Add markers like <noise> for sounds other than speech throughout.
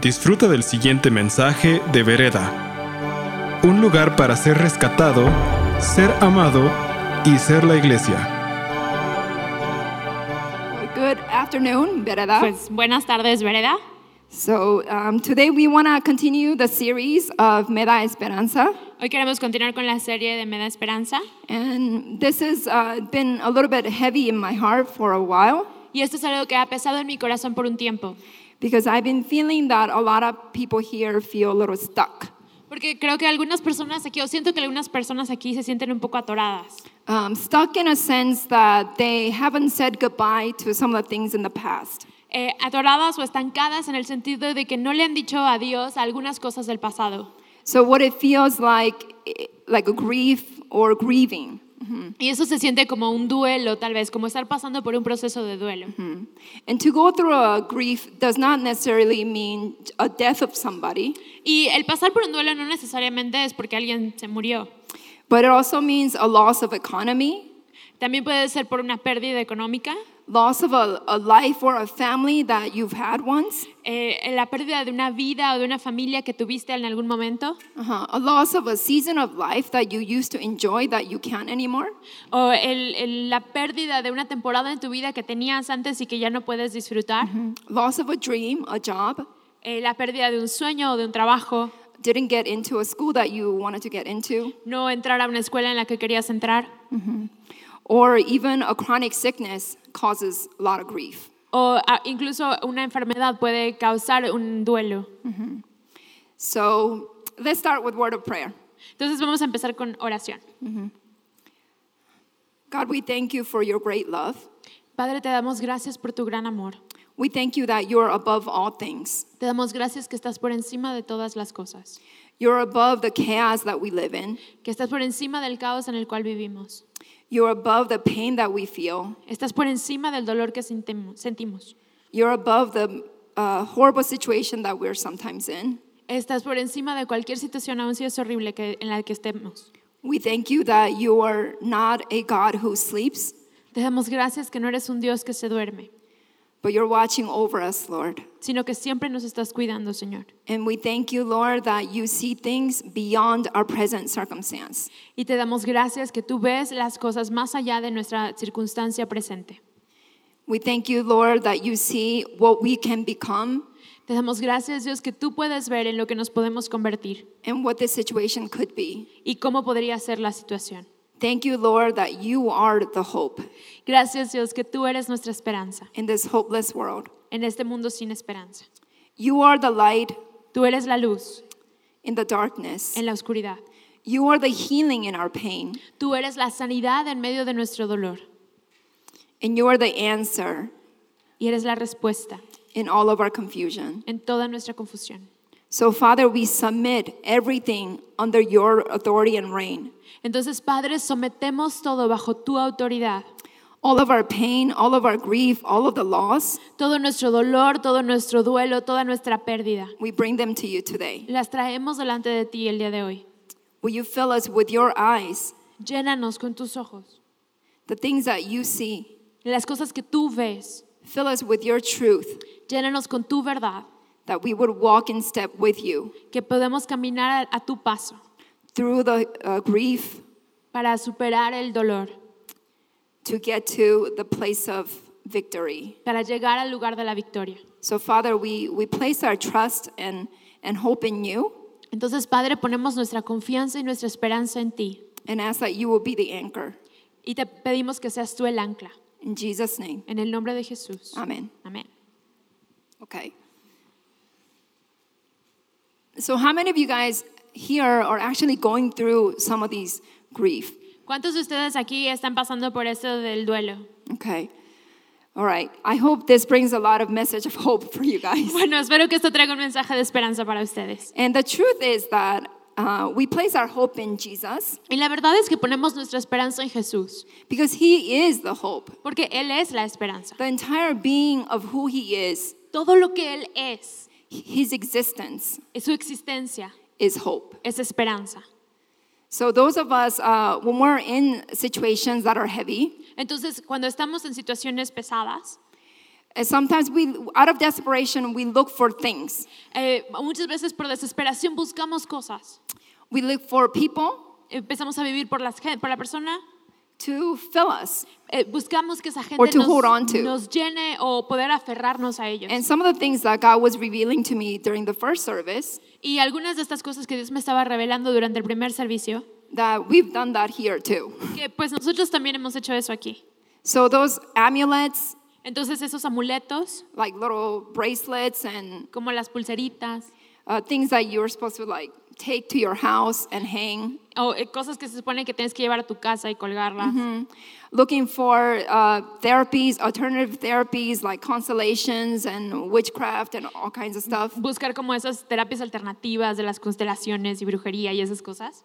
Disfruta del siguiente mensaje de Vereda. Un lugar para ser rescatado, ser amado y ser la iglesia. Good afternoon, Vereda. Pues buenas tardes, Vereda. So um, today we want to continue the series of Meda Esperanza, Hoy queremos continuar con la serie de Me da Esperanza. and this has uh, been a little bit heavy in my heart for a while Y esto es algo que ha pesado en mi corazón por un tiempo. Because I've been feeling that a lot of people here feel a little stuck. Porque creo que algunas personas aquí, o siento que algunas personas aquí se sienten un poco atoradas. Um, stuck in a sense that they haven't said goodbye to some of the things in the past. Eh, atoradas o estancadas en el sentido de que no le han dicho adiós a algunas cosas del pasado. So what it feels like, eh, like a grief or grieving. Y eso se siente como un duelo, tal vez, como estar pasando por un proceso de duelo. And to go through a grief does not necessarily mean a death of somebody, Y el pasar por un duelo no necesariamente es porque alguien se murió. but it also means a loss of economy, También puede ser por una pérdida económica, loss of a, a life or a family that you've had once, eh, la pérdida de una vida o de una familia que tuviste en algún momento, uh-huh. a loss of a season of life that you used to enjoy that you can't anymore, o el- el- la pérdida de una temporada en tu vida que tenías antes y que ya no puedes disfrutar, loss of a dream, a job, eh, la pérdida de un sueño o de un trabajo, didn't get into a school that you wanted to get into, no entrar a una escuela en la que querías entrar, or even a chronic sickness causes a lot of grief. o incluso una enfermedad puede causar un duelo. So let's start with word of prayer. Entonces vamos a empezar con oración. Mm-hmm. God, we thank you for your great love. Padre, te damos gracias por tu gran amor. We thank you that you're above all things. Te damos gracias que estás por encima de todas las cosas, You're above the chaos that we live in. que estás por encima del caos en el cual vivimos, You're above the pain that we feel. estás por encima del dolor que sentimos, You're above the uh, horrible situation that we're sometimes in. estás por encima de cualquier situación, aun si es horrible que, en la que estemos. We thank you that you are not a God who sleeps, Te damos gracias que no eres un Dios que se duerme, but you're watching over us, Lord. sino que siempre nos estás cuidando, Señor. And we thank you, Lord, that you see things beyond our present circumstance. Y te damos gracias que tú ves las cosas más allá de nuestra circunstancia presente. We thank you, Lord, that you see what we can become Te damos gracias, Dios, que tú puedes ver en lo que nos podemos convertir and what this situation could be. y cómo podría ser la situación. Thank you, Lord, that you are the hope Gracias, Dios, que tú eres nuestra esperanza in this hopeless world. en este mundo sin esperanza. You are the light Tú eres la luz in the darkness. en la oscuridad. You are the healing in our pain. Tú eres la sanidad en medio de nuestro dolor And you are the answer y eres la respuesta in all of our confusion. en toda nuestra confusión. So, Father, we submit everything under your authority and reign. Entonces, Padre, sometemos todo bajo tu autoridad. All of our pain, all of our grief, all of the loss, Todo nuestro dolor, todo nuestro duelo, toda nuestra pérdida. we bring them to you today. Las traemos delante de ti el día de hoy. Will you fill us with your eyes, Llénanos con tus ojos. the things that you see? Las cosas que tú ves. Fill us with your truth, Llénanos con tu verdad. That we would walk in step with you Que podemos caminar a, a tu paso through the uh, grief para superar el dolor. to get to the place of victory. Para llegar al lugar de la victoria. So, Father, we, we place our trust and, and hope in you Entonces, Padre, ponemos nuestra confianza y nuestra esperanza en ti. and ask that you will be the anchor. Y te pedimos que seas tú el ancla. In Jesus' name, En el nombre de Jesús. amen. Amén. Okay. So, how many of you guys here are actually going through some of these grief? ¿Cuántos de ustedes aquí están pasando por eso del duelo? Okay. All right. I hope this brings a lot of message of hope for you guys. Bueno, espero que esto traiga un mensaje de esperanza para ustedes. And the truth is that uh, we place our hope in Jesus Y la verdad es que ponemos nuestra esperanza en Jesús, because He is the hope. porque Él es la esperanza. The entire being of who He is, Todo lo que Él es, His existence, su existencia, is hope. es esperanza. So, those of us, uh, when we're in situations that are heavy, Entonces, cuando estamos en situaciones pesadas, sometimes we, out of desperation, we look for things. Eh, muchas veces por desesperación buscamos cosas. We look for people Empezamos a vivir por, las, por la persona. To fill us. eh, buscamos que esa Or gente to hold on nos, to. nos llene o poder aferrarnos a ellos. And some of the things that God was revealing to me during the first service, Y algunas de estas cosas que Dios me estaba revelando durante el primer servicio, that we've done that here too. que pues nosotros también hemos hecho eso aquí. So those amulets, Entonces esos amuletos, like little bracelets and como las pulseritas, uh, things that you're supposed to like take to your house and hang. o eh, cosas que se supone que tienes que llevar a tu casa y colgarlas. Looking for uh, therapies, alternative therapies like constellations and witchcraft and all kinds of stuff. Buscar como esas terapias alternativas de las constelaciones y brujería y esas cosas.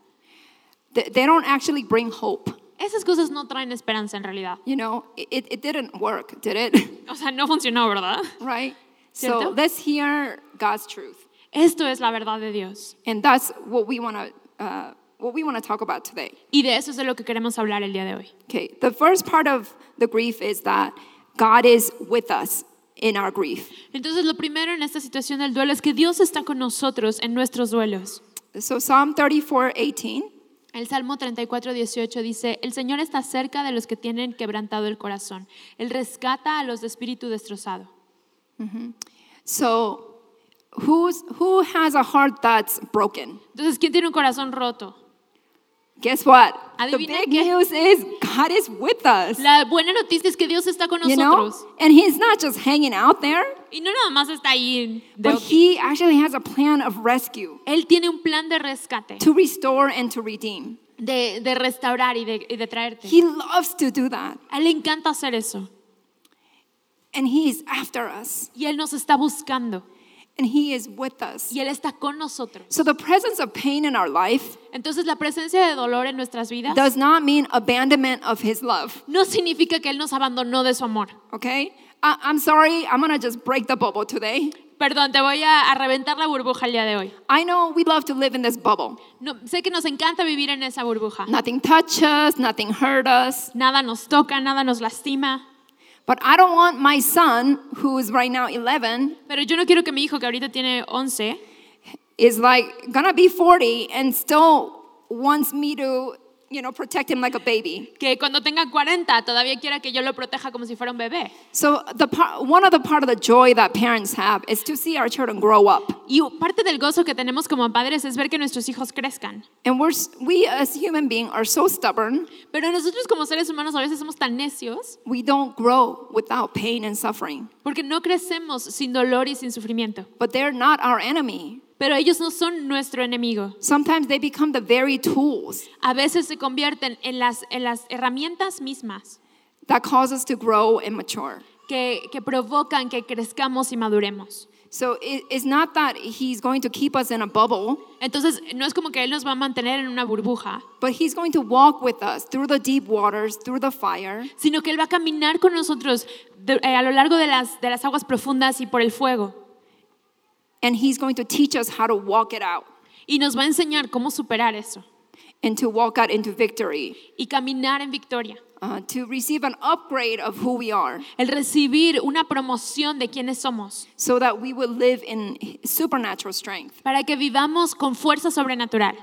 They, they don't actually bring hope. Esas cosas no traen esperanza en realidad. You know, it, it didn't work, did it? <laughs> O sea, no funcionó, ¿verdad? right? ¿Cierto? So let's hear God's truth. Esto es la verdad de Dios. And that's what we want to uh, what we want to talk about today. Y de eso es de lo que queremos hablar el día de hoy. Okay, the first part of the grief is that God is with us in our grief. Entonces, lo primero en esta situación del duelo es que Dios está con nosotros en nuestros duelos. So Psalm 34:18 El Salmo 34, 18 dice, el Señor está cerca de los que tienen quebrantado el corazón. Él rescata a los de espíritu destrozado. So who's who has a heart that's broken? Entonces, ¿quién tiene un corazón roto? Guess what? The big qué. news is God is with us. La buena noticia es que Dios está con You know? And he's not just hanging out there, Y no nada más está ahí. but he actually has a plan of rescue Él tiene un plan de rescate, to restore and to redeem. de, de restaurar y de, y de traerte. He loves to do that. A él le encanta hacer eso. And he is after us. Y Él nos está buscando. And he is with us. Y Él está con nosotros. So the presence of pain in our life Entonces la presencia de dolor en nuestras vidas does not mean abandonment of his love. no significa que Él nos abandonó de su amor. Okay? I, I'm sorry, I'm gonna just break the bubble today. Perdón, te voy a, a reventar la burbuja el día de hoy. I know we love to live in this bubble. No, sé que nos encanta vivir en esa burbuja. Nothing touch us, nothing hurt us. Nada nos toca, nada nos lastima. But I don't want my son, who is right now 11, Pero yo no quiero que mi hijo, que ahorita tiene 11, is like gonna be 40 and still wants me to, you know, protect him like a baby. que cuando tenga 40 todavía quiera que yo lo proteja como si fuera un bebé. So the part, one of the part of the joy that parents have is to see our children grow up. Y parte del gozo que tenemos como padres es ver que nuestros hijos crezcan. And we're, we as human beings are so stubborn, Pero nosotros como seres humanos a veces somos tan necios we don't grow without pain and suffering. porque no crecemos sin dolor y sin sufrimiento. But they're not our enemy. Pero ellos no son nuestro enemigo. Sometimes they become the very tools A veces se convierten en las, en las herramientas mismas that cause us to grow and mature. que, que provocan que crezcamos y maduremos. So it, it's not that he's going to keep us in a bubble, Entonces, no es como que Él nos va a mantener en una burbuja, but he's going to walk with us through the deep waters, through the fire, sino que Él va a caminar con nosotros de- eh, a lo largo de las, de las aguas profundas y por el fuego. And he's going to teach us how to walk it out Y nos va a enseñar cómo superar eso and to walk out into victory, y caminar en victoria. uh, to receive an upgrade of who we are, El recibir una promoción de quiénes somos so that we will live in supernatural strength. para que vivamos con fuerza sobrenatural.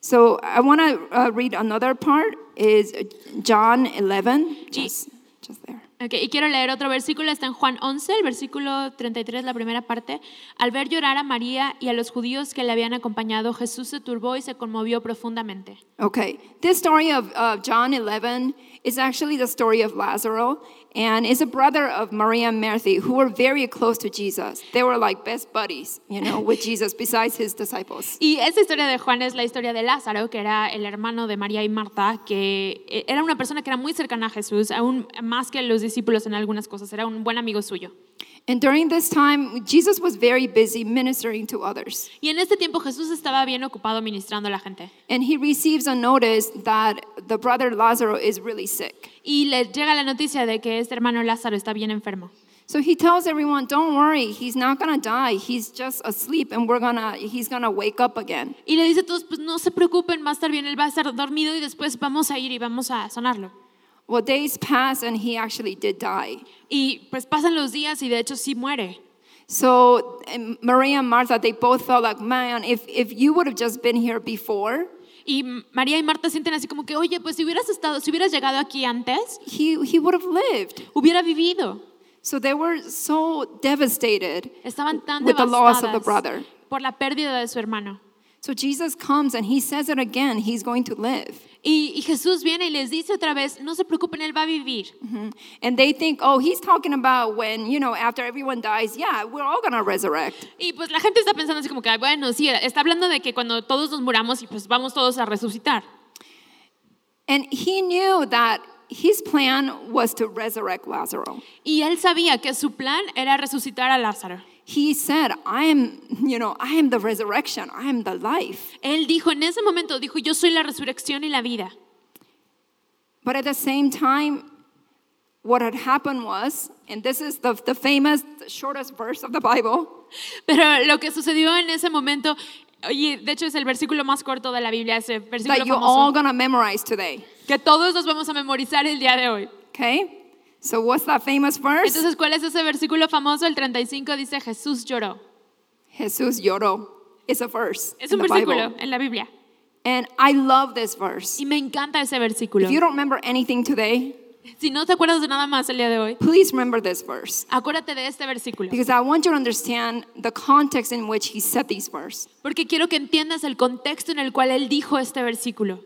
So I want to uh, read another part is John 11, just, just there. Ok, y quiero leer otro versículo, está en Juan 11, el versículo 33, la primera parte. Al ver llorar a María y a los judíos que le habían acompañado, Jesús se turbó y se conmovió profundamente. Okay, this story of uh, John 11 is actually the story of Lazarus, and is a brother of Maria and Martha, who were very close to Jesus. They were like best buddies, you know, with <laughs> Jesus, besides his disciples. Y esta historia de Juan es la historia de Lázaro, que era el hermano de María y Marta, que eh, era una persona que era muy cercana a Jesús, aún más que los discípulos en algunas cosas, era un buen amigo suyo. And during this time, Jesus was very busy ministering to others. Y en este tiempo Jesús estaba bien ocupado ministrando a la gente. And he receives a notice that the brother Lazarus is really sick. Y le llega la noticia de que este hermano Lázaro está bien enfermo. So he tells everyone, "Don't worry, he's not gonna die. He's just asleep, and we're gonna he's gonna wake up again." Y le dice a todos, pues no se preocupen, va a estar bien, él va a estar dormido y después vamos a ir y vamos a sanarlo. Well, days pass and he actually did die. Y pues pasan los días y de hecho sí muere. So and Maria and Martha, they both felt like, man, if, if you would have just been here before, Y María y Marta sienten así como que, oye, pues si hubieras estado, si hubieras llegado aquí antes, he, he would have lived. hubiera vivido. So they were so devastated Estaban tan with the loss of the devastadas brother. por la pérdida de su hermano. So Jesus comes and he says it again, he's going to live. Y, y Jesús viene y les dice otra vez, no se preocupen, Él va a vivir. And they think, oh, he's talking about when, you know, after everyone dies, yeah, we're all going to resurrect. Y pues la gente está pensando así como que, "Ay, bueno, sí, está hablando de que cuando todos nos muramos y pues vamos todos a resucitar. And he knew that his plan was to resurrect Lazarus. Y él sabía que su plan era resucitar a Lázaro. He said, I am, you know, I am the resurrection, I am the life. Él dijo, en ese momento, dijo, yo soy la resurrección y la vida. But at the same time, what had happened was, and this is the, the famous, the shortest verse of the Bible, Pero lo que sucedió en ese momento, oye, de hecho es el versículo más corto de la Biblia, ese versículo that you're all going to memorize today. que todos nos vamos a memorizar el día de hoy. Okay? So what's that famous verse? Entonces, ¿cuál es ese versículo famoso? El 35 dice, Jesús lloró. Jesús lloró. It's a verse Es in un the versículo Bible. en la Biblia. And I love this verse. Y me encanta ese versículo. If you don't remember anything today, Si no te acuerdas de nada más el día de hoy, please remember this verse. acuérdate de este versículo. Because I want you to understand the context in which he said these verses. Porque quiero que entiendas el contexto en el cual él dijo este versículo.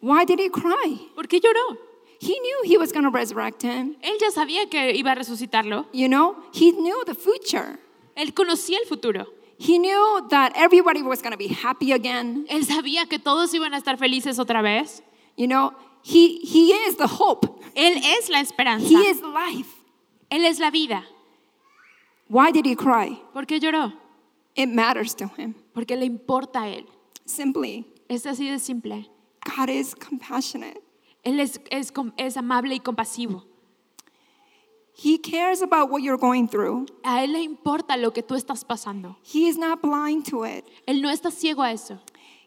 Why did he cry? ¿Por qué lloró? He knew he was going to resurrect him. Él ya sabía que iba a resucitarlo. You know, he knew the future. Él conocía el futuro. He knew that everybody was going to be happy again. Él sabía que todos iban a estar felices otra vez. You know, he, he is the hope. Él es la esperanza. He is the life. Él es la vida. Why did he cry? ¿Por qué lloró? It matters to him. Porque le importa a él. Simply, Es así de simple. God is compassionate. Él es, es, com- es amable y compasivo. He cares about what you're going through. A él le importa lo que tú estás pasando. He is not blind to it. Él no está ciego a eso.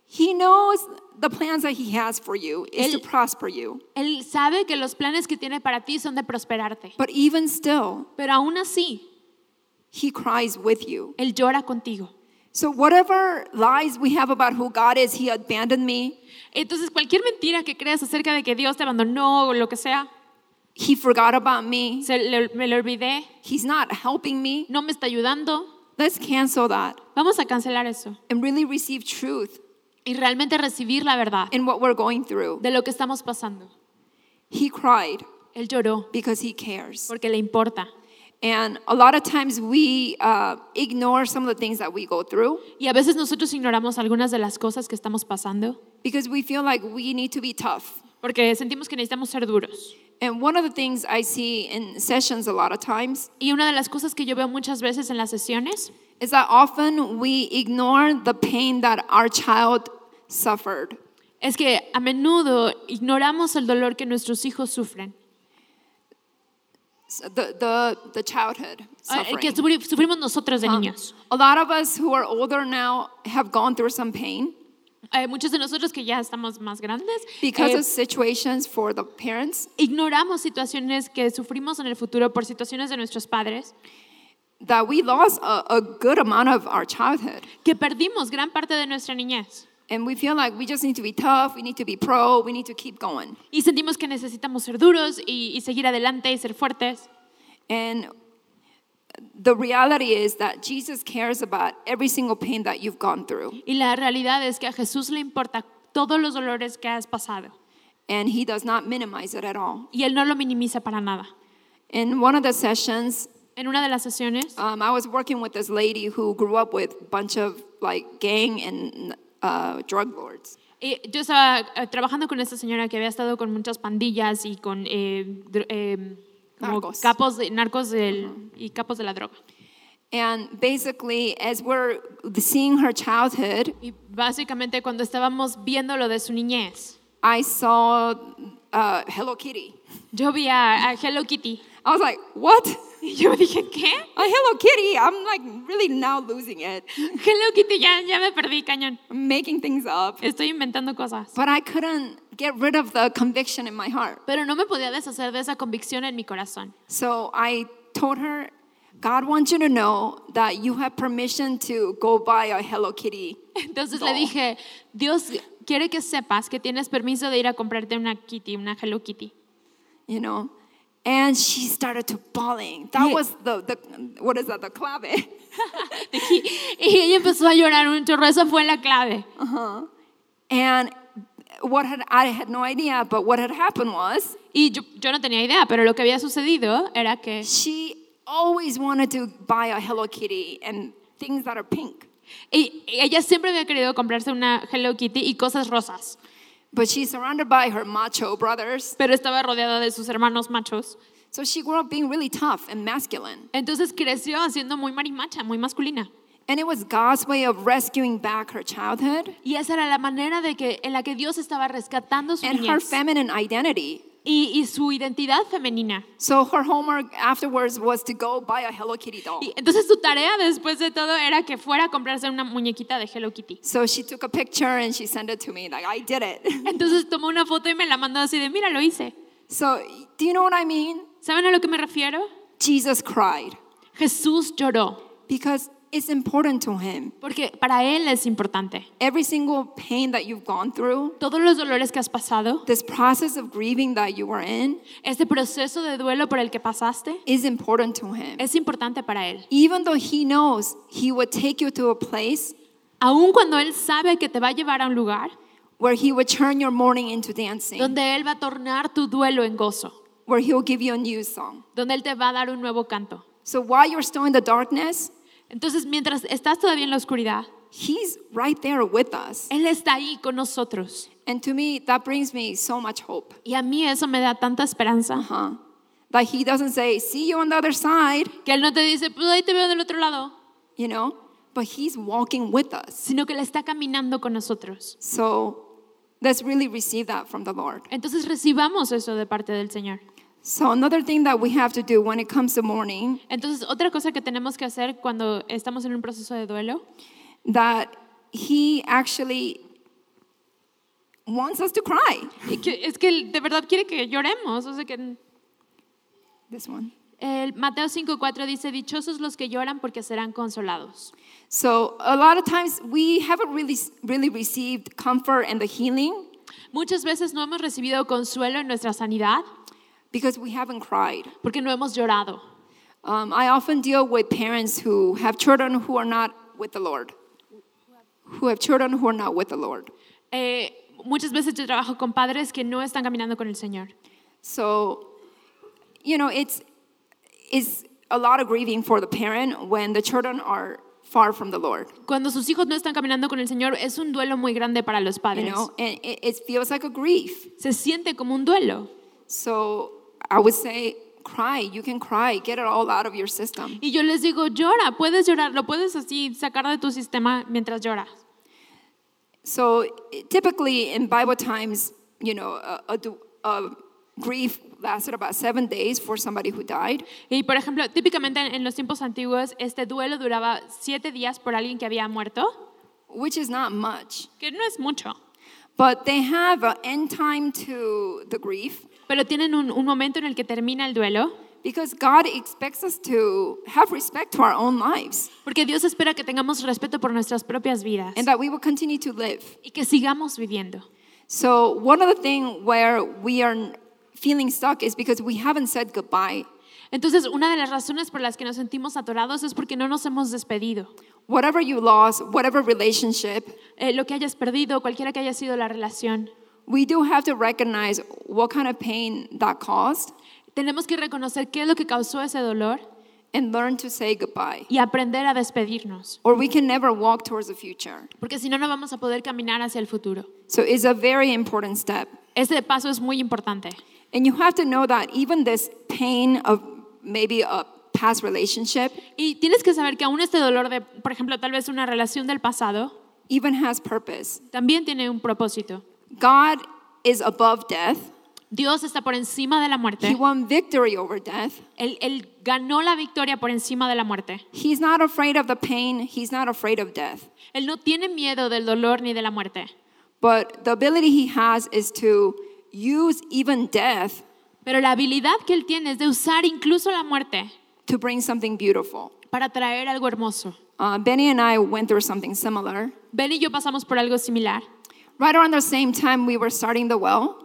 He knows the plans that he has for you is to Él- prosper you. Él sabe que los planes que tiene para ti son de prosperarte. But even still, Pero aún así, he cries with you. Él llora contigo. So whatever lies we have about who God is, he abandoned me, Entonces, cualquier mentira que creas acerca de que Dios te abandonó o lo que sea, he forgot about me, se le- me lo olvidé, he's not helping me. no me está ayudando, Let's cancel that vamos a cancelar eso and really receive truth y realmente recibir la verdad in what we're going through. de lo que estamos pasando. He cried Él lloró because he cares. porque le importa. And a lot of times we uh, ignore some of the things that we go through Y a veces nosotros ignoramos algunas de las cosas que estamos pasando because we feel like we need to be tough. porque sentimos que necesitamos ser duros. And one of the things I see in sessions a lot of times Y una de las cosas que yo veo muchas veces en las sesiones is that often we ignore the pain that our child suffered. es que a menudo ignoramos el dolor que nuestros hijos sufren, the, the, the childhood eh, suffering. que sufri- sufrimos nosotros de Um, niños. a lot of us who are older now have gone through some pain Eh, muchos de nosotros que ya estamos más grandes because eh, of situations for the parents ignoramos situaciones que sufrimos en el futuro por situaciones de nuestros padres, that we lost a, a good amount of our childhood. que perdimos gran parte de nuestra niñez. And we feel like we just need to be tough, we need to be pro, we need to keep going. Y sentimos que necesitamos ser duros y, y seguir adelante y ser fuertes. And the reality is that Jesus cares about every single pain that you've gone through. Y la realidad es que a Jesús le importa todos los dolores que has pasado. And he does not minimize it at all. Y Él no lo minimiza para nada. In one of the sessions, En una de las sesiones, um, I was working with this lady who grew up with a bunch of like gang and uh, drug lords. yo estaba eh, trabajando con esta señora que había estado con muchas pandillas y con eh, eh, Narcos. capos de, narcos del- y capos de la droga. And basically, as we're seeing her childhood, Y básicamente cuando estábamos viendo lo de su niñez, I saw uh, Hello Kitty. yo vi a, a Hello Kitty I was like, what? <laughs> y yo dije, ¿qué? A Hello Kitty? I'm like really now losing it. <laughs> Hello Kitty, ya, ya me perdí, cañón. I'm making things up. Estoy inventando cosas. But I couldn't get rid of the conviction in my heart. Pero no me podía deshacer de esa convicción en mi corazón. So I told her, God wants you to know that you have permission to go buy a Hello Kitty. Entonces doll." le dije, Dios quiere que sepas que tienes permiso de ir a comprarte una Kitty, una Hello Kitty. you know. And she started to bawling. That Yeah. was the, the what is that, the clave. <laughs> Y, y ella empezó a llorar un chorro, esa fue la clave. And what had I had no idea, but what had happened was Y yo, yo no tenía idea, pero lo que había sucedido era que she always wanted to buy a Hello Kitty and things that are pink. y- y ella siempre había querido comprarse una Hello Kitty y cosas rosas, But she's surrounded by her macho brothers. pero estaba rodeada de sus hermanos machos. So she grew up being really tough and masculine. Entonces creció siendo muy marimacha, muy masculina. And it was God's way of rescuing back her childhood Y esa era la manera de que, en la que Dios estaba rescatando su and her feminine identity. Y, y su identidad femenina. So her homework afterwards was to go buy a Hello Kitty doll. Y entonces su tarea después de todo era que fuera a comprarse una muñequita de Hello Kitty. So she took a picture and she sent it to me, like, I did it. <laughs> Entonces tomó una foto y me la mandó así de, mira, lo hice. so, do you know what I mean? ¿Saben a lo que me refiero? Jesus cried Jesús lloró, because it's important to him. porque para Él es importante. Every single pain that you've gone through, Todos los dolores que has pasado, this process of grieving that you were in, este proceso de duelo por el que pasaste, is important to him. es importante para Él. Even though he knows he would take you to a place Aun cuando Él sabe que te va a llevar a un lugar where he would turn your mourning into dancing, donde Él va a tornar tu duelo en gozo, where he will give you a new song. donde Él te va a dar un nuevo canto. So while you're still in the darkness, Entonces, mientras estás todavía en la oscuridad, he's right there with us. Él está ahí con nosotros. And to me, that brings me so much hope. Y a mí eso me da tanta esperanza. Huh? That he doesn't say, see you on the other side, Que Él no te dice, pues ahí te veo del otro lado, you know, but he's walking with us. sino que Él está caminando con nosotros. So let's really receive that from the Lord. Entonces recibamos eso de parte del Señor. So another thing that we have to do when it comes to mourning, Entonces, otra cosa que tenemos que hacer cuando estamos en un proceso de duelo that he actually wants us to cry. y que- es que de verdad quiere que lloremos. O sea que This one. el Mateo 5:4 dice, dichosos los que lloran porque serán consolados. So a lot of times we haven't really really received comfort and the healing Muchas veces no hemos recibido consuelo en nuestra sanidad because we haven't cried. porque no hemos llorado. Um, I often deal with parents who have children who are not with the Lord, who have children who are not with the Lord. Eh, muchas veces yo trabajo con padres que no están caminando con el Señor. So, you know, it's it's a lot of grieving for the parent when the children are far from the Lord. Cuando sus hijos no están caminando con el Señor, es un duelo muy grande para los padres. You know, and it, it feels like a grief. Se siente como un duelo. So I would say, cry. You can cry. Get it all out of your system. Y yo les digo, llora, puedes llorar, lo puedes así sacar de tu sistema mientras lloras. So typically in Bible times, you know, a, a, a grief lasted about seven days for somebody who died. Y por ejemplo, típicamente en los tiempos antiguos, este duelo duraba siete días por alguien que había muerto, which is not much. que no es mucho, But they have an end time to the grief pero tienen un, un momento en el que termina el duelo, because God expects us to have respect to our own lives porque Dios espera que tengamos respeto por nuestras propias vidas and that we will continue to live. y que sigamos viviendo. So, one of the things where we are feeling stuck is because we haven't said goodbye. Entonces, una de las razones por las que nos sentimos atorados es porque no nos hemos despedido. Whatever you lost, whatever relationship, Eh, lo que hayas perdido, cualquiera que haya sido la relación, we do have to recognize what kind of pain that caused tenemos que reconocer qué es lo que causó ese dolor and learn to say goodbye. y aprender a despedirnos, Or we can never walk towards the future. porque si no, no vamos a poder caminar hacia el futuro. So, it's a very important step. Este paso es muy importante. And you have to know that even this pain of maybe a past relationship Y tienes que saber que aún este dolor de, por ejemplo, tal vez una relación del pasado, even has purpose. también tiene un propósito. God is above death. Dios está por encima de la He muerte. won victory over death. Él, él ganó la victoria por encima de la muerte. He's not afraid of the pain. He's not afraid of death. Él no tiene miedo del dolor ni de la muerte. But the ability he has is to use even death Pero la habilidad que él tiene es de usar incluso la muerte to bring something beautiful. para traer algo hermoso. Uh, Benny and I went through something similar. Ben y yo pasamos por algo similar. Right around the same time we were starting the well,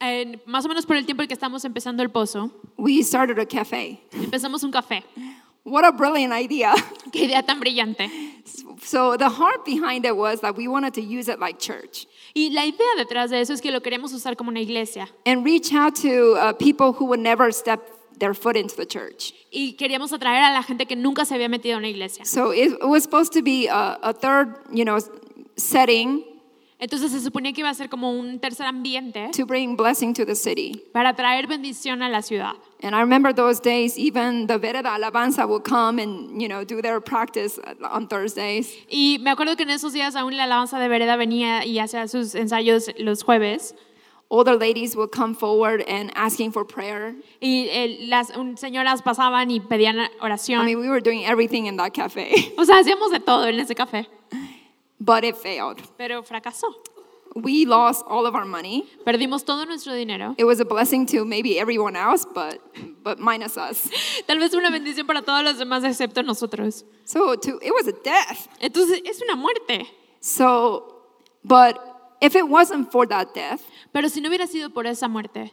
En- más o menos por el tiempo en que estamos empezando el pozo, we started a cafe. empezamos un café. What a brilliant idea. <laughs> Qué idea tan brillante. So the heart behind it was that we wanted to use it like church Y la idea detrás de eso es que lo queremos usar como una iglesia. and reach out to uh, people who would never step their foot into the church. Y queríamos atraer a la gente que nunca se había metido en una iglesia. So it, it was supposed to be a, a third, you know, setting Entonces se suponía que iba a ser como un tercer ambiente to bring blessing to the city. para traer bendición a la ciudad. And I remember those days, even the Vereda Alabanza would come and, you know, do their practice on Thursdays. Y me acuerdo que en esos días aún la alabanza de Vereda venía y hacía sus ensayos los jueves. Older ladies would come forward and asking for prayer. Y eh, las un- señoras pasaban y pedían I oración. mean, we were doing everything in that cafe, O sea, hacíamos de todo en ese café, <laughs> but it failed. pero fracasó. We lost all of our money. Perdimos todo nuestro dinero. It was a blessing to maybe everyone else, but, but minus us. Tal vez una bendición para todos los demás excepto nosotros. So to, it was a death. Entonces es una muerte. So, but if it wasn't for that death, Pero si no hubiera sido por esa muerte,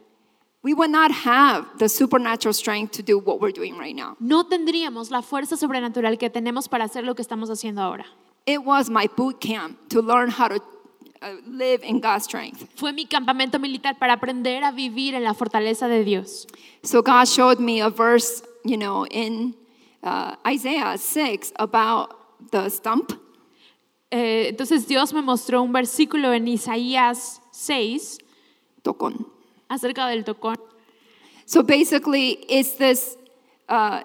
we would not have the supernatural strength to do what we're doing right now. no tendríamos la fuerza sobrenatural que tenemos para hacer lo que estamos haciendo ahora. It was my boot camp to learn how to uh, live in God's strength. Fue mi campamento militar para aprender a vivir en la fortaleza de Dios. So God showed me a verse, you know, in uh, Isaiah 6 about the stump. Eh, entonces Dios me mostró un versículo en Isaías 6 Tokon. acerca del tocón. So basically, it's this. Uh,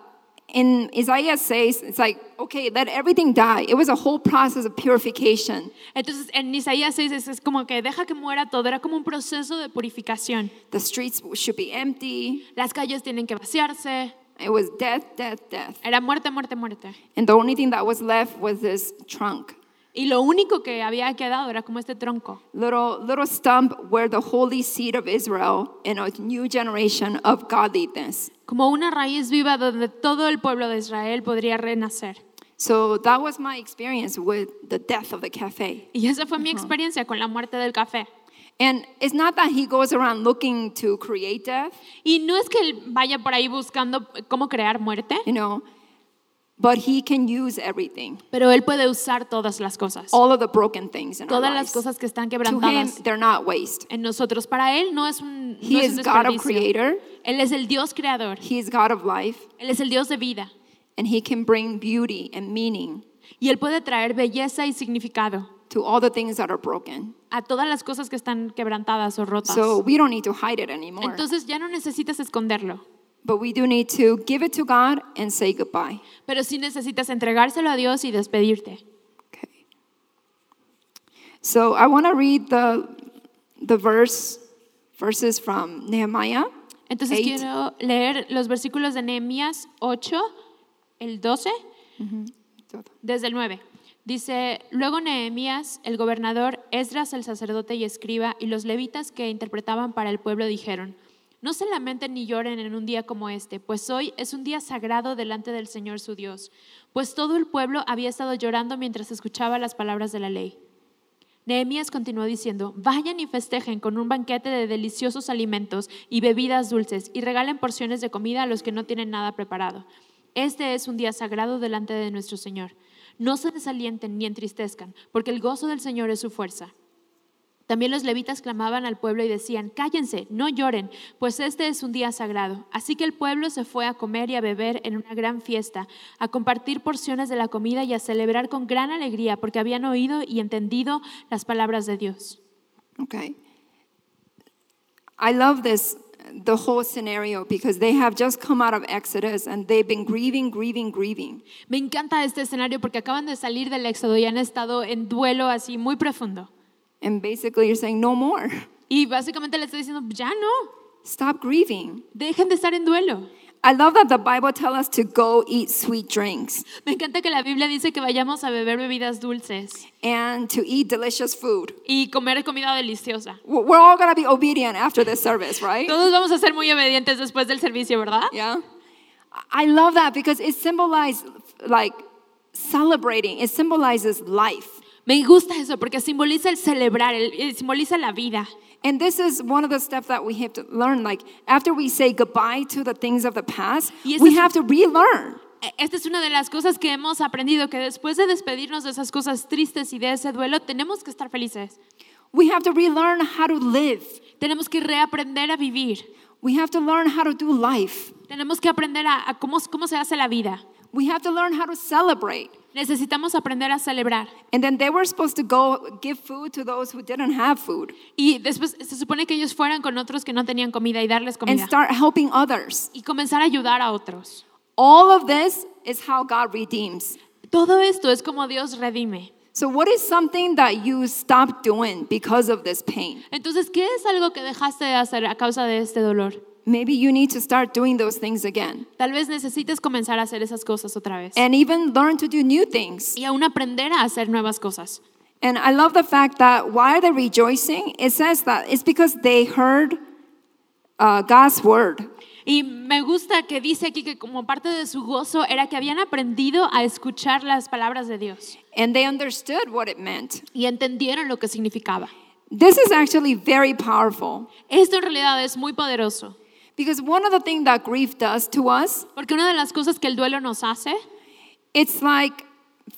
in Isaiah says, it's like, okay, let everything die. It was a whole process of purification. Entonces en Isaías 6 es, es como que deja que muera todo, era como un proceso de purificación. The streets should be empty. Las calles tienen que vaciarse, It was death, death, death. era muerte, muerte, muerte. And the only thing that was left was this trunk, Y lo único que había quedado era como este tronco, little little stump where the holy seed of Israel and a new generation of godliness. como una raíz viva donde todo el pueblo de Israel podría renacer. So that was my experience with the death of the cafe. Y esa fue mi experiencia con la muerte del café. And it's not that he goes around looking to create death, Y no es que él vaya por ahí buscando cómo crear muerte, you know, but he can use everything, pero él puede usar todas las cosas. all of the broken things in our Todas lives. las cosas que están To him, quebrantadas they're not waste. en nosotros. Para él no es un, He no es is un God of creator. Él es el Dios creador. He is God of life, Él es el Dios de vida. and he can bring beauty and meaning Y él puede traer belleza y significado to all the things that are broken. a todas las cosas que están quebrantadas o rotas. So we don't need to hide it anymore. Entonces ya no necesitas esconderlo, But we do need to give it to God and say goodbye. pero sí necesitas entregárselo a Dios y despedirte. Okay. So I want to read the the verse verses from Nehemiah. Entonces Eight. quiero leer los versículos de Nehemías 8, el 12, desde el 9. Dice, luego Nehemías, el gobernador, Esdras el sacerdote y escriba, y los levitas que interpretaban para el pueblo dijeron, no se lamenten ni lloren en un día como este, pues hoy es un día sagrado delante del Señor su Dios, pues todo el pueblo había estado llorando mientras escuchaba las palabras de la ley. Nehemías continuó diciendo, vayan y festejen con un banquete de deliciosos alimentos y bebidas dulces y regalen porciones de comida a los que no tienen nada preparado. Este es un día sagrado delante de nuestro Señor. No se desalienten ni entristezcan, porque el gozo del Señor es su fuerza. También los levitas clamaban al pueblo y decían, cállense, no lloren, pues este es un día sagrado. Así que el pueblo se fue a comer y a beber en una gran fiesta, a compartir porciones de la comida y a celebrar con gran alegría, porque habían oído y entendido las palabras de Dios. Okay. I love this the whole scenario because they have just come out of Exodus and they've been grieving, grieving, grieving. Me encanta este escenario porque acaban de salir del éxodo y han estado en duelo así muy profundo. And basically you're saying no more. Y básicamente le estoy diciendo, ya no, Stop grieving. dejen de estar en duelo. I love that the Bible tells us to go eat sweet drinks Me encanta que la Biblia dice que vayamos a beber bebidas dulces and to eat delicious food. y comer comida deliciosa. We're all going to be obedient after this service, right? Todos vamos a ser muy obedientes después del servicio, ¿verdad? Yeah. I love that because it symbolizes like celebrating. It symbolizes life. Me gusta eso porque simboliza el celebrar, el- el- simboliza la vida. And this is one of the steps that we have to learn. Like after we say goodbye to the things of the past, we es- have to relearn. E- Esta es una de las cosas que hemos aprendido, que después de despedirnos de esas cosas tristes y de ese duelo, tenemos que estar felices. We have to relearn how to live. Tenemos que reaprender a vivir. We have to learn how to do life. Tenemos que aprender a, a cómo, cómo se hace la vida. We have to learn how to celebrate. Necesitamos aprender a celebrar. And then they were supposed to go give food to those who didn't have food Y después se supone que ellos fueran con otros que no tenían comida y darles and comida. start helping others. Y comenzar a ayudar a otros. All of this is how God redeems. Todo esto es como Dios redime. So, what is something that you stopped doing because of this pain? Entonces, ¿qué es algo que dejaste de hacer a causa de este dolor? Maybe you need to start doing those things again Tal vez necesites comenzar a hacer esas cosas otra vez. and even learn to do new things. Y aún aprender a hacer nuevas cosas. And I love the fact that why are they're rejoicing, it says that it's because they heard uh, God's word. Y me gusta que dice aquí que como parte de su gozo era que habían aprendido a escuchar las palabras de Dios and they understood what it meant. y entendieron lo que significaba. This is actually very powerful Esto en realidad es muy poderoso, because one of the things that grief does to us, porque una de las cosas que el duelo nos hace it's like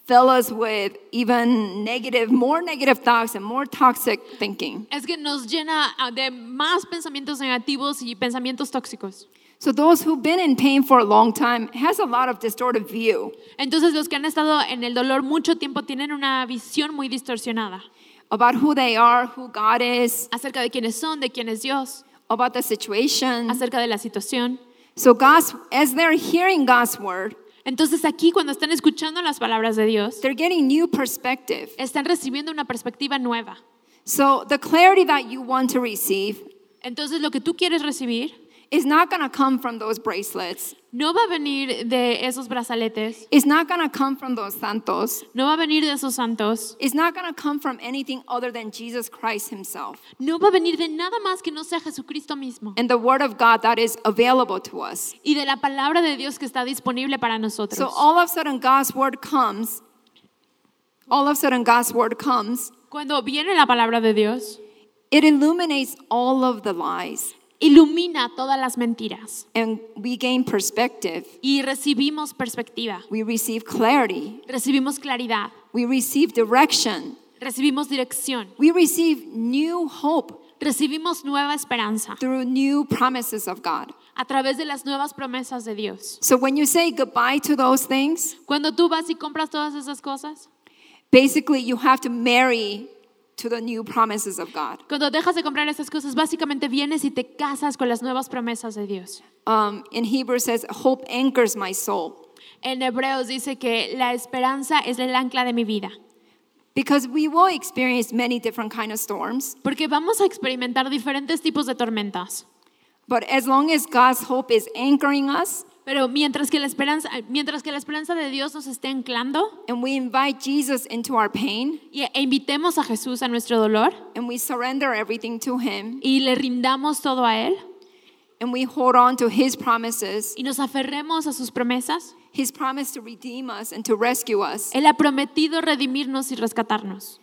fill us with even negative, more negative thoughts and more toxic thinking. es que nos llena de más pensamientos negativos y pensamientos tóxicos. So those who've been in pain for a long time has a lot of distorted view Entonces los que han estado en el dolor mucho tiempo tienen una visión muy distorsionada about who they are, who God is, acerca de quiénes son, de quién es Dios, about the situation. acerca de la situación. So God's as they're hearing God's word, Entonces aquí cuando están escuchando las palabras de Dios, they're getting new perspective. están recibiendo una perspectiva nueva. So the clarity that you want to receive Entonces lo que tú quieres recibir is not going to come from those bracelets. no va a venir de esos brazaletes, It's not going to come from those santos. no va a venir de esos santos, It's not going to come from anything other than Jesus Christ himself no va a venir de nada más que no sea Jesucristo mismo and the word of God that is available to us. y de la palabra de Dios que está disponible para nosotros. So all of a sudden God's word comes. All of a sudden God's word comes. Cuando viene la palabra de Dios, It illuminates all of the lies ilumina todas las mentiras and we gain perspective. y recibimos perspectiva, We receive clarity. recibimos claridad, We receive direction. recibimos dirección, We receive new hope recibimos nueva esperanza through new promises of God. a través de las nuevas promesas de Dios. So when you say goodbye to those things, Cuando tú vas y compras todas esas cosas, basically you have to marry to the new promises of God. cuando dejas de comprar esas cosas, básicamente vienes y te casas con las nuevas promesas de Dios. Um, in Hebrews says, hope anchors my soul. En Hebreos dice que la esperanza es el ancla de mi vida, Because we will experience many different kind of storms, porque vamos a experimentar diferentes tipos de tormentas. but as long as God's hope is anchoring us Pero mientras que la esperanza, mientras que la esperanza de Dios nos esté anclando and we invite Jesus into our pain y, e invitemos a Jesús a nuestro dolor and we surrender everything to him y le rindamos todo a Él and we hold on to his promises, y nos aferremos a sus promesas, his promise to redeem us and to rescue us Él ha prometido redimirnos y rescatarnos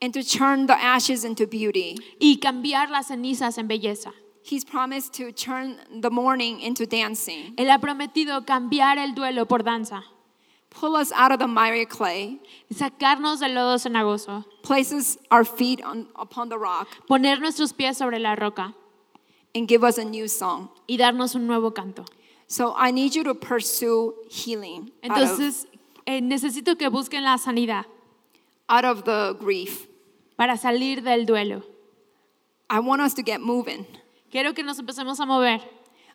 and to turn the ashes into beauty. y cambiar las cenizas en belleza. He's promised to turn the mourning into dancing, Él ha prometido cambiar el duelo por danza pull us out of the miry clay, sacarnos del lodo cenagoso, places our feet on, upon the rock, poner nuestros pies sobre la roca and give us a new song. y darnos un nuevo canto. So I need you to pursue healing out of, Entonces, eh, necesito que busquen la sanidad out of the grief. para salir del duelo. I want us to get moving. Quiero que nos empecemos a mover.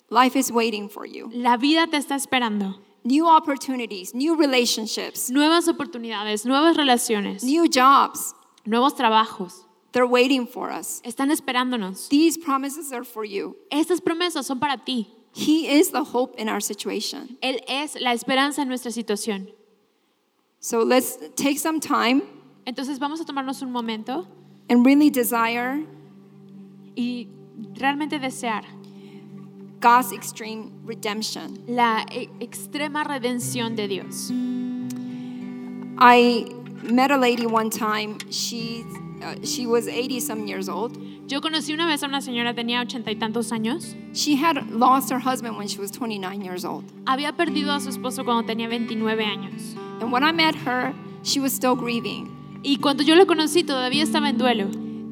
Life is waiting for you. La vida te está esperando. New opportunities, new relationships, Nuevas oportunidades, nuevas relaciones, new jobs. nuevos trabajos. They're waiting for us. Están esperándonos. These promises are for you. Estas promesas son para ti. He is the hope in our situation. Él es la esperanza en nuestra situación. So let's take some time Entonces vamos a tomarnos un momento and really desire y realmente desear God's extreme redemption. la e- extrema redención de Dios. I met a lady one time. She uh, she was 80 some years old. Yo conocí una vez a una señora, tenía ochenta y tantos años. She had lost her husband when she was 29 years old. Había perdido a su esposo cuando tenía 29 años. And when I met her, she was still grieving, Y cuando yo la conocí todavía estaba en duelo,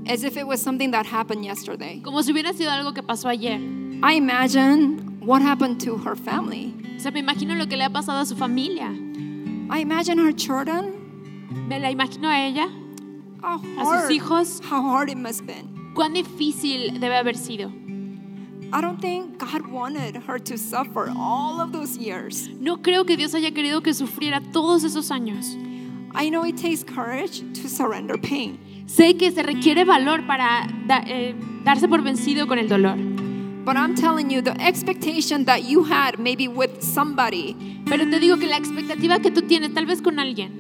as if it was something that happened yesterday. como si hubiera sido algo que pasó ayer. I imagine what happened to her family. O sea, me imagino lo que le ha pasado a su familia. I imagine her children. Me la imagino a ella, How a sus hard, hijos. how hard it must have been. Cuán difícil debe haber sido. I don't think God wanted her to suffer all of those years. No creo que Dios haya querido que sufriera todos esos años. I know it takes courage to surrender pain. Sé que se requiere valor para da- eh, darse por vencido con el dolor. But I'm telling you, the expectation that you had maybe with somebody, Pero te digo que la expectativa que tú tienes, tal vez con alguien,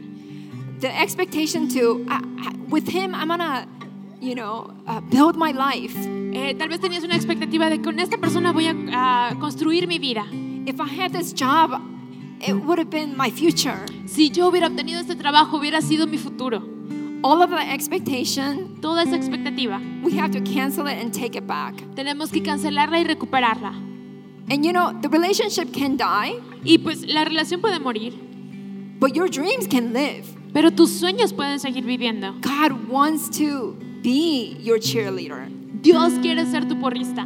the expectation to, I- with him, I'm gonna, you know, uh, build my life. eh, tal vez tenías una expectativa de con esta persona voy a, a construir mi vida. If I had this job, it would have been my future. Si yo hubiera obtenido este trabajo, hubiera sido mi futuro. All of that expectation, Toda esa expectativa, we have to cancel it and take it back. tenemos que cancelarla y recuperarla. And you know, the relationship can die, Y pues la relación puede morir, but your dreams can live. pero tus sueños pueden seguir viviendo. God wants to be your cheerleader. Dios quiere ser tu porrista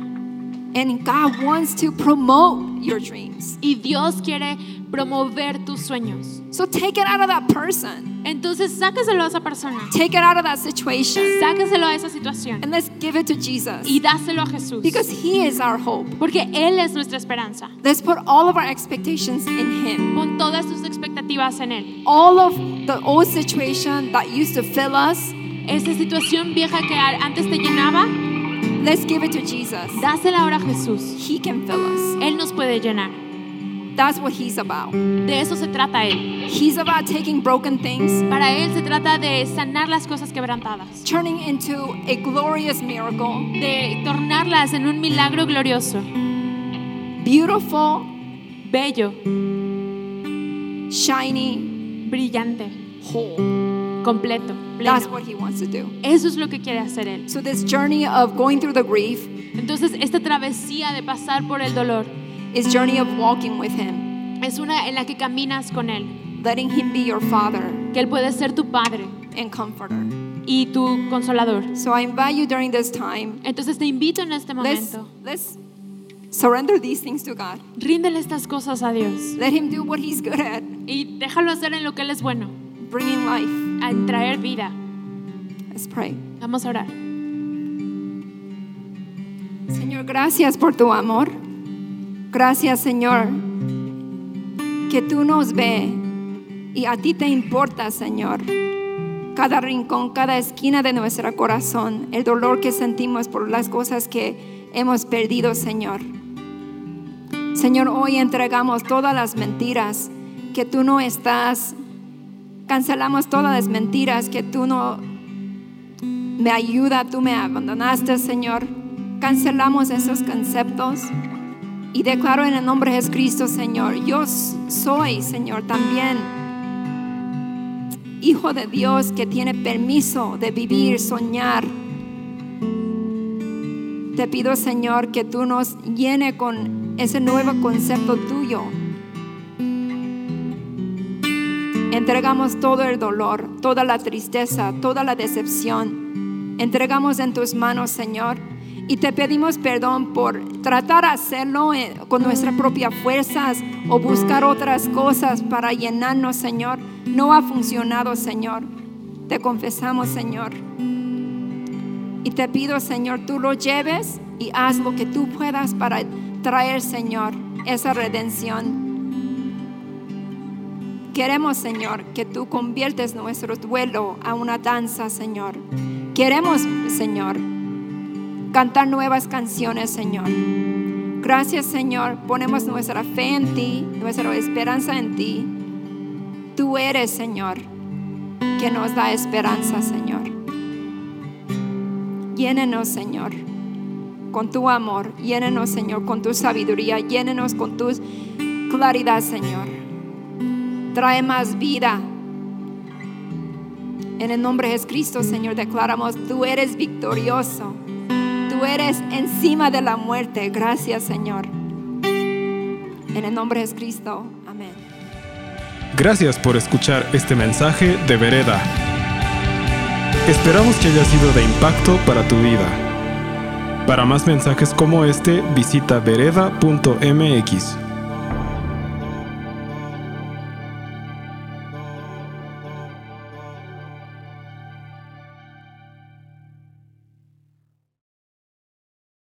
And God wants to promote your dreams. y Dios quiere promover tus sueños. So take it out of that person. Entonces sáqueselo a esa persona, Take it out of that situation. sáqueselo a esa situación And let's give it to Jesus. y dáselo a Jesús. Because He is our hope. Porque Él es nuestra esperanza. Let's put all of our expectations in Him. Pon todas tus expectativas en Él. All of the old situation that used to fill us, Esa situación vieja que antes te llenaba, let's give it to Jesus. dásela ahora a Jesús. He can fill us. Él nos puede llenar. That's what He's about. De eso se trata Él. He's about taking broken things, Para Él se trata de sanar las cosas quebrantadas, turning into a glorious miracle, de tornarlas en un milagro glorioso, beautiful, bello, shiny, brillante, whole. completo, That's pleno. what He wants to do. Eso es lo que quiere hacer Él. So, this journey of going through the grief Entonces, esta travesía de pasar por el dolor is journey of walking with Him, es una en la que caminas con Él, letting Him be your Father que Él puede ser tu Padre and Comforter. y tu consolador. So, I invite you during this time, Entonces te invito en este let's, momento, let's surrender these things to God. ríndele estas cosas a Dios Let Him do what He's good at, y déjalo hacer en lo que Él es bueno, bringing life. a traer vida. Let's pray. Vamos a orar. Señor, gracias por tu amor. Gracias, Señor, que tú nos ves y a ti te importa, Señor. Cada rincón, cada esquina de nuestro corazón, el dolor que sentimos por las cosas que hemos perdido, Señor. Señor, hoy entregamos todas las mentiras que tú no estás. Cancelamos todas las mentiras que tú no me ayuda, tú me abandonaste, Señor. Cancelamos esos conceptos y declaro en el nombre de Jesucristo, Señor, yo soy, Señor, también hijo de Dios que tiene permiso de vivir, soñar. Te pido, Señor, que tú nos llene con ese nuevo concepto tuyo. Entregamos todo el dolor, toda la tristeza, toda la decepción. Entregamos en tus manos, Señor. Y te pedimos perdón por tratar de hacerlo eh, con nuestras propias fuerzas o buscar otras cosas para llenarnos, Señor. No ha funcionado, Señor. Te confesamos, Señor. Y te pido, Señor, tú lo lleves y haz lo que tú puedas para traer, Señor, esa redención. Queremos, Señor, que tú conviertes nuestro duelo a una danza, Señor. Queremos, Señor, cantar nuevas canciones, Señor. Gracias Señor, ponemos nuestra fe en ti, nuestra esperanza en ti. Tú eres Señor, que nos da esperanza Señor. Llénenos Señor con tu amor, llénenos Señor con tu sabiduría, llénenos con tu claridad Señor. Trae más vida. En el nombre de Jesucristo, Señor, declaramos, tú eres victorioso. Tú eres encima de la muerte. Gracias, Señor. En el nombre de Cristo. Amén. Gracias por escuchar este mensaje de Vereda. Esperamos que haya sido de impacto para tu vida. Para más mensajes como este, visita vereda.mx.